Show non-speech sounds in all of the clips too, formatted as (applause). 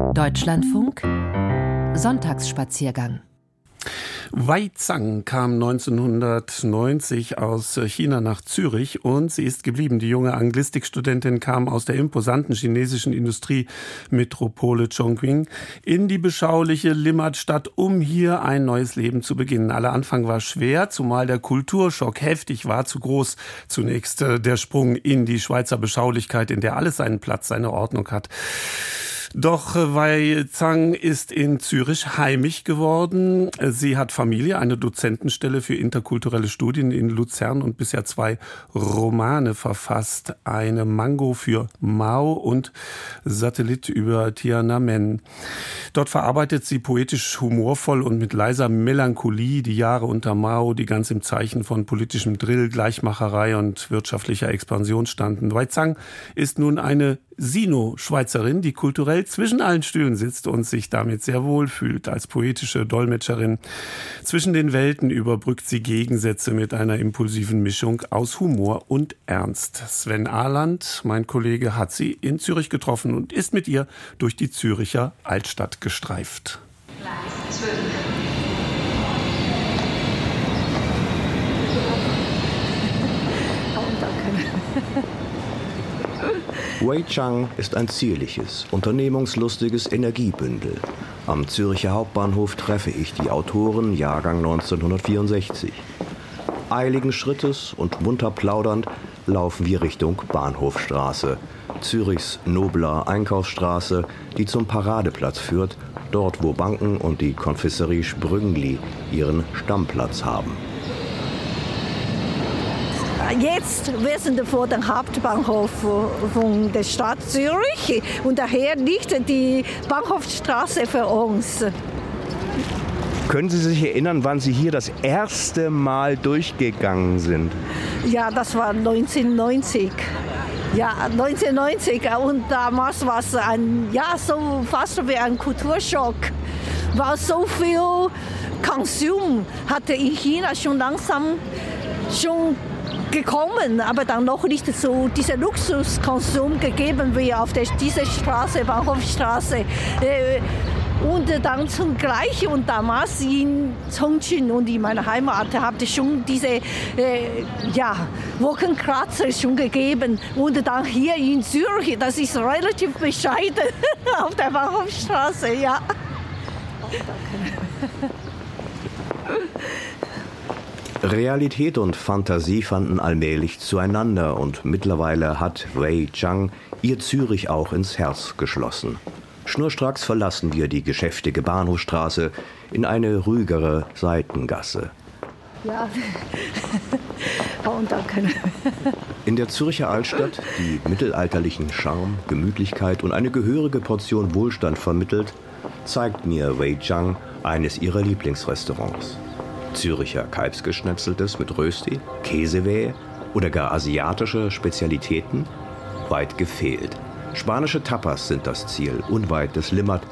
Deutschlandfunk Sonntagsspaziergang Wei Zhang kam 1990 aus China nach Zürich und sie ist geblieben. Die junge Anglistikstudentin kam aus der imposanten chinesischen Industriemetropole Chongqing in die beschauliche Limmatstadt, um hier ein neues Leben zu beginnen. Aller Anfang war schwer, zumal der Kulturschock heftig war, zu groß. Zunächst äh, der Sprung in die Schweizer Beschaulichkeit, in der alles seinen Platz, seine Ordnung hat. Doch äh, Wei Zhang ist in Zürich heimisch geworden. Sie hat Familie, eine Dozentenstelle für interkulturelle Studien in Luzern und bisher zwei Romane verfasst. Eine Mango für Mao und Satellit über Tiananmen. Dort verarbeitet sie poetisch humorvoll und mit leiser Melancholie die Jahre unter Mao, die ganz im Zeichen von politischem Drill, Gleichmacherei und wirtschaftlicher Expansion standen. Wei Zhang ist nun eine Sino-Schweizerin, die kulturell zwischen allen Stühlen sitzt und sich damit sehr wohl fühlt. Als poetische Dolmetscherin zwischen den Welten überbrückt sie Gegensätze mit einer impulsiven Mischung aus Humor und Ernst. Sven Ahland, mein Kollege, hat sie in Zürich getroffen und ist mit ihr durch die Züricher Altstadt gestreift. Gleis 12. Wei Chang ist ein zierliches, unternehmungslustiges Energiebündel. Am Zürcher Hauptbahnhof treffe ich die Autoren Jahrgang 1964. Eiligen Schrittes und munter plaudernd laufen wir Richtung Bahnhofstraße, Zürichs nobler Einkaufsstraße, die zum Paradeplatz führt, dort wo Banken und die Konfisserie Sprüngli ihren Stammplatz haben jetzt wir sind vor dem Hauptbahnhof von der Stadt Zürich und daher liegt die Bahnhofstraße für uns. Können Sie sich erinnern, wann Sie hier das erste Mal durchgegangen sind? Ja, das war 1990. Ja, 1990 und damals war es ein, ja, so fast wie ein Kulturschock. War so viel Konsum hatte in China schon langsam schon gekommen, aber dann noch nicht so dieser Luxuskonsum gegeben wie auf der, dieser Straße, Bahnhofstraße. Äh, und dann zum Gleichen und damals in Chongqing und in meiner Heimat habe ich schon diese äh, ja, Wolkenkratzer schon gegeben. Und dann hier in Zürich, das ist relativ bescheiden (laughs) auf der Bahnhofstraße, ja. Oh, danke. Realität und Fantasie fanden allmählich zueinander und mittlerweile hat Wei Chang ihr Zürich auch ins Herz geschlossen. Schnurstracks verlassen wir die geschäftige Bahnhofstraße in eine ruhigere Seitengasse. Ja, (laughs) und danke. In der Zürcher Altstadt, die mittelalterlichen Charme, Gemütlichkeit und eine gehörige Portion Wohlstand vermittelt, zeigt mir Wei Chang eines ihrer Lieblingsrestaurants. Züricher Kalbsgeschnetzeltes mit Rösti, Käsewehe oder gar asiatische Spezialitäten? Weit gefehlt. Spanische Tapas sind das Ziel, unweit des Limmat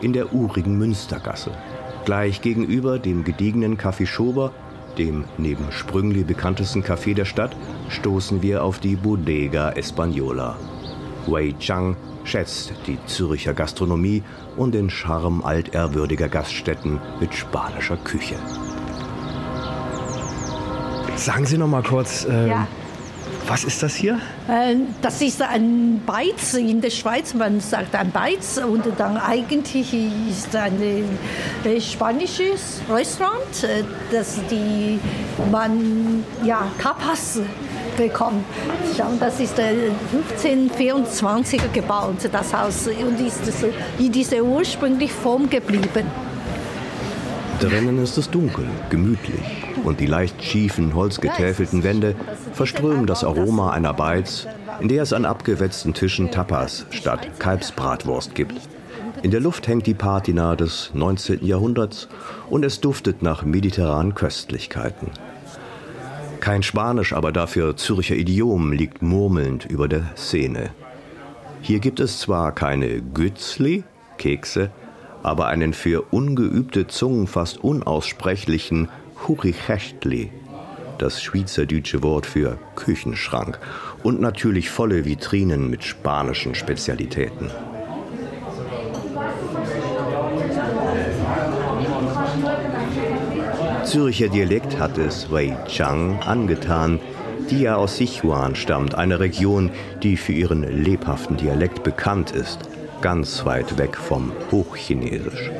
in der urigen Münstergasse. Gleich gegenüber dem gediegenen Café Schober, dem neben Sprüngli bekanntesten Café der Stadt, stoßen wir auf die Bodega Española. Wei Chang schätzt die Züricher Gastronomie und den Charme altehrwürdiger Gaststätten mit spanischer Küche. Sagen Sie noch mal kurz, äh, ja. was ist das hier? Äh, das ist ein Beiz in der Schweiz. Man sagt ein Beiz und dann eigentlich ist ein äh, spanisches Restaurant, äh, das die man ja Tapas bekommt. Schauen, das ist 1524 gebaut, das Haus, und ist in dieser ursprünglichen Form geblieben. Drinnen ist es dunkel, gemütlich und die leicht schiefen, holzgetäfelten Wände verströmen das Aroma einer Beiz, in der es an abgewetzten Tischen Tapas statt Kalbsbratwurst gibt. In der Luft hängt die Patina des 19. Jahrhunderts und es duftet nach mediterranen Köstlichkeiten. Kein Spanisch, aber dafür Zürcher Idiom liegt murmelnd über der Szene. Hier gibt es zwar keine Gützli, Kekse, aber einen für ungeübte Zungen fast unaussprechlichen Hurichechtli, das schweizerdeutsche Wort für Küchenschrank, und natürlich volle Vitrinen mit spanischen Spezialitäten. Züricher Dialekt hat es Wei Chang angetan, die ja aus Sichuan stammt, einer Region, die für ihren lebhaften Dialekt bekannt ist ganz weit weg vom Hochchinesisch.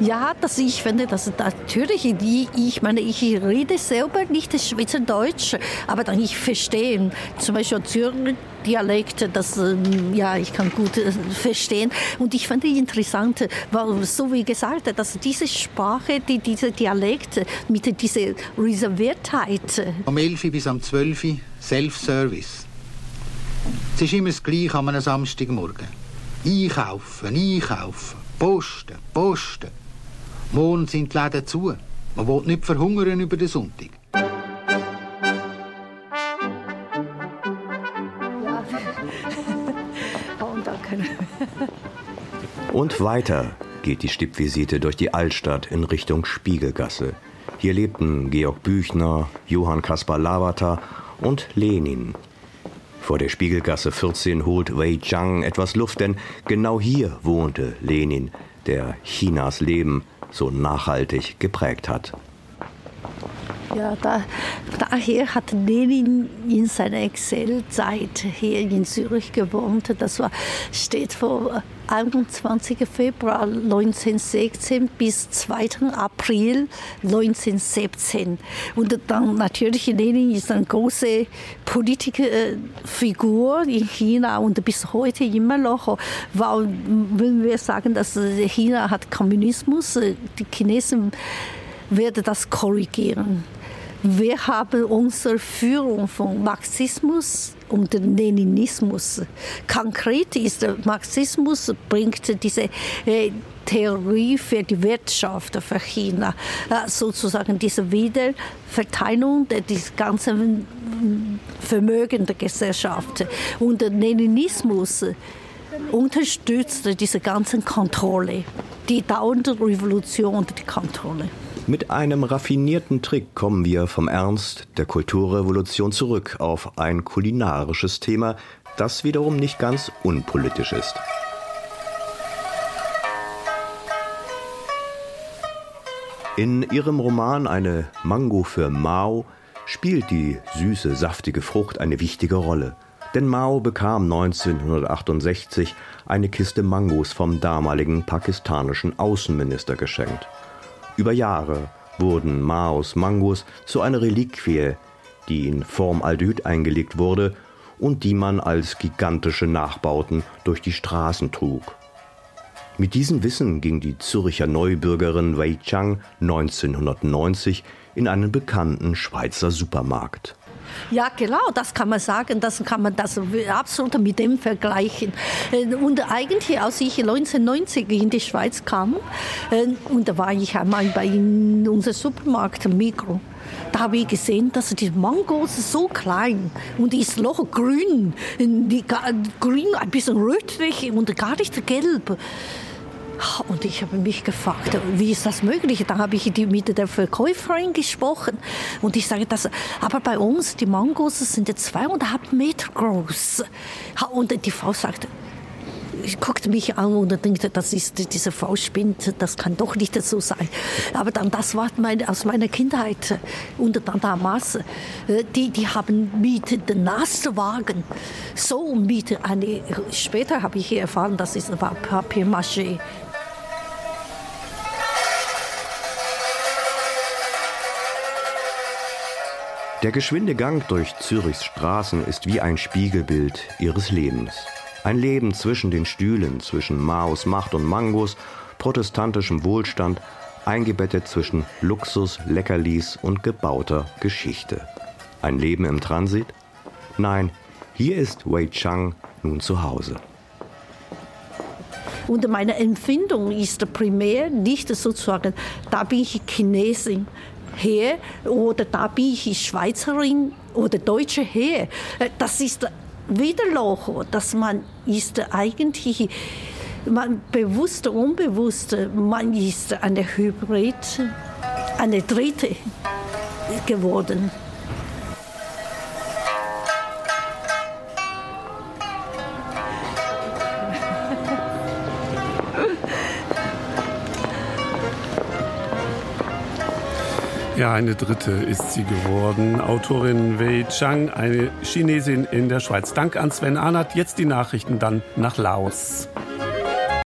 Ja, das, ich finde, das natürlich, die, ich meine, ich rede selber nicht das Schweizerdeutsch, aber dann ich verstehe, zum Beispiel Zürich Dialekt, das ähm, ja, ich kann gut äh, verstehen. Und ich finde interessant, weil so wie gesagt, dass diese Sprache, die, diese Dialekt mit dieser Reserviertheit. Am 11 bis am 12 Self-Service. Es ist immer das Gleiche an einem Samstagmorgen. Einkaufen, einkaufen, posten, posten. Morgen sind die Läden zu. Man will nicht verhungern über den Sonntag. (laughs) Und weiter geht die Stippvisite durch die Altstadt in Richtung Spiegelgasse. Hier lebten Georg Büchner, Johann Kaspar Lavata und Lenin. Vor der Spiegelgasse 14 holt Wei Zhang etwas Luft, denn genau hier wohnte Lenin, der Chinas Leben so nachhaltig geprägt hat. Ja, da, daher hat Lenin in seiner Exilzeit hier in Zürich gewohnt. Das war, steht vor 21. Februar 1916 bis 2. April 1917. Und dann natürlich Lenin ist eine große Politikerfigur in China und bis heute immer noch. Weil, wenn wir sagen, dass China hat Kommunismus, die Chinesen werden das korrigieren. Wir haben unsere Führung von Marxismus und Leninismus. Konkret ist Marxismus bringt diese äh, Theorie für die Wirtschaft für China, äh, sozusagen diese Wiederverteilung des ganzen Vermögen der Gesellschaft. Und der Leninismus unterstützt diese ganze Kontrolle, die dauernde Revolution und die Kontrolle. Mit einem raffinierten Trick kommen wir vom Ernst der Kulturrevolution zurück auf ein kulinarisches Thema, das wiederum nicht ganz unpolitisch ist. In ihrem Roman Eine Mango für Mao spielt die süße, saftige Frucht eine wichtige Rolle. Denn Mao bekam 1968 eine Kiste Mangos vom damaligen pakistanischen Außenminister geschenkt. Über Jahre wurden Maos Mangos zu einer Reliquie, die in Formaldehyd eingelegt wurde und die man als gigantische Nachbauten durch die Straßen trug. Mit diesem Wissen ging die Zürcher Neubürgerin Wei Chang 1990 in einen bekannten Schweizer Supermarkt. Ja, genau, das kann man sagen. Das kann man das absolut mit dem vergleichen. Äh, und eigentlich, als ich 1990 in die Schweiz kam, äh, und da war ich einmal bei unserem Supermarkt Mikro. Da habe ich gesehen, dass die Mangos so klein und ist noch grün, die, grün ein bisschen rötlich und gar nicht gelb. Und ich habe mich gefragt, wie ist das möglich? Da habe ich mit der Verkäuferin gesprochen und ich sage, das, aber bei uns, die Mangos sind zweieinhalb Meter groß. Und die Frau sagt, guckte mich an und denkt, das ist diese Frau spinnt, das kann doch nicht so sein. Aber dann, das war meine, aus meiner Kindheit. Und dann damals, äh, die, die haben mit den Lastwagen so mit eine, später habe ich erfahren, das ist Papier-Maché. Der geschwinde Gang durch Zürichs Straßen ist wie ein Spiegelbild ihres Lebens. Ein Leben zwischen den Stühlen, zwischen Maos Macht und Mangos, protestantischem Wohlstand, eingebettet zwischen Luxus, Leckerlis und gebauter Geschichte. Ein Leben im Transit? Nein, hier ist Wei Chang nun zu Hause. Und meine Empfindung ist primär nicht sozusagen, da bin ich Chinesin, her oder da bin ich Schweizerin oder Deutsche her. Äh, das ist wieder Loch, dass man ist eigentlich man bewusst unbewusst, man ist eine Hybrid, eine Dritte geworden. Ja, eine dritte ist sie geworden. Autorin Wei Chang, eine Chinesin in der Schweiz. Dank an Sven Arnert. Jetzt die Nachrichten dann nach Laos.